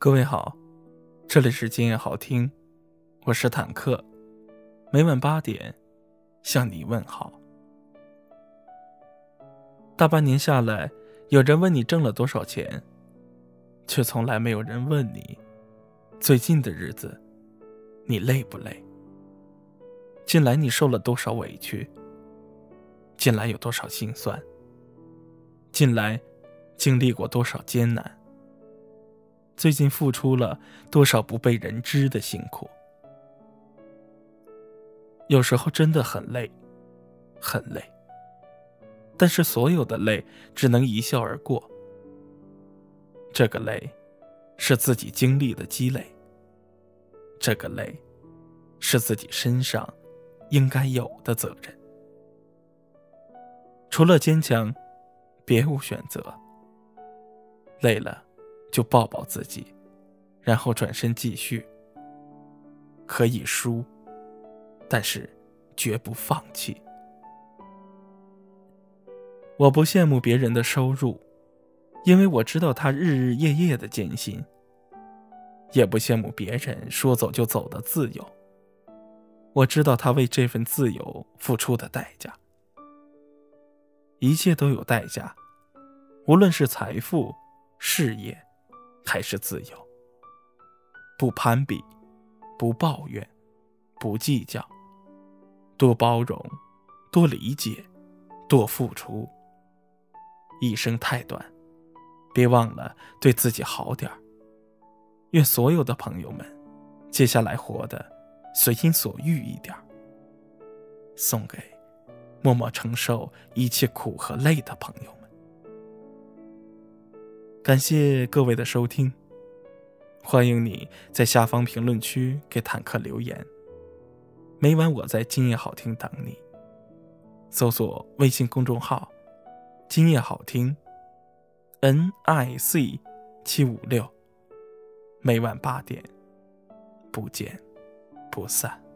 各位好，这里是今夜好听，我是坦克，每晚八点向你问好。大半年下来，有人问你挣了多少钱，却从来没有人问你，最近的日子你累不累？近来你受了多少委屈？近来有多少心酸？近来经历过多少艰难？最近付出了多少不被人知的辛苦？有时候真的很累，很累。但是所有的累只能一笑而过。这个累，是自己经历的积累。这个累，是自己身上应该有的责任。除了坚强，别无选择。累了。就抱抱自己，然后转身继续。可以输，但是绝不放弃。我不羡慕别人的收入，因为我知道他日日夜夜的艰辛；也不羡慕别人说走就走的自由，我知道他为这份自由付出的代价。一切都有代价，无论是财富、事业。才是自由，不攀比，不抱怨，不计较，多包容，多理解，多付出。一生太短，别忘了对自己好点儿。愿所有的朋友们，接下来活得随心所欲一点儿。送给默默承受一切苦和累的朋友。感谢各位的收听，欢迎你在下方评论区给坦克留言。每晚我在今夜好听等你，搜索微信公众号“今夜好听 ”，N I C 七五六，每晚八点，不见不散。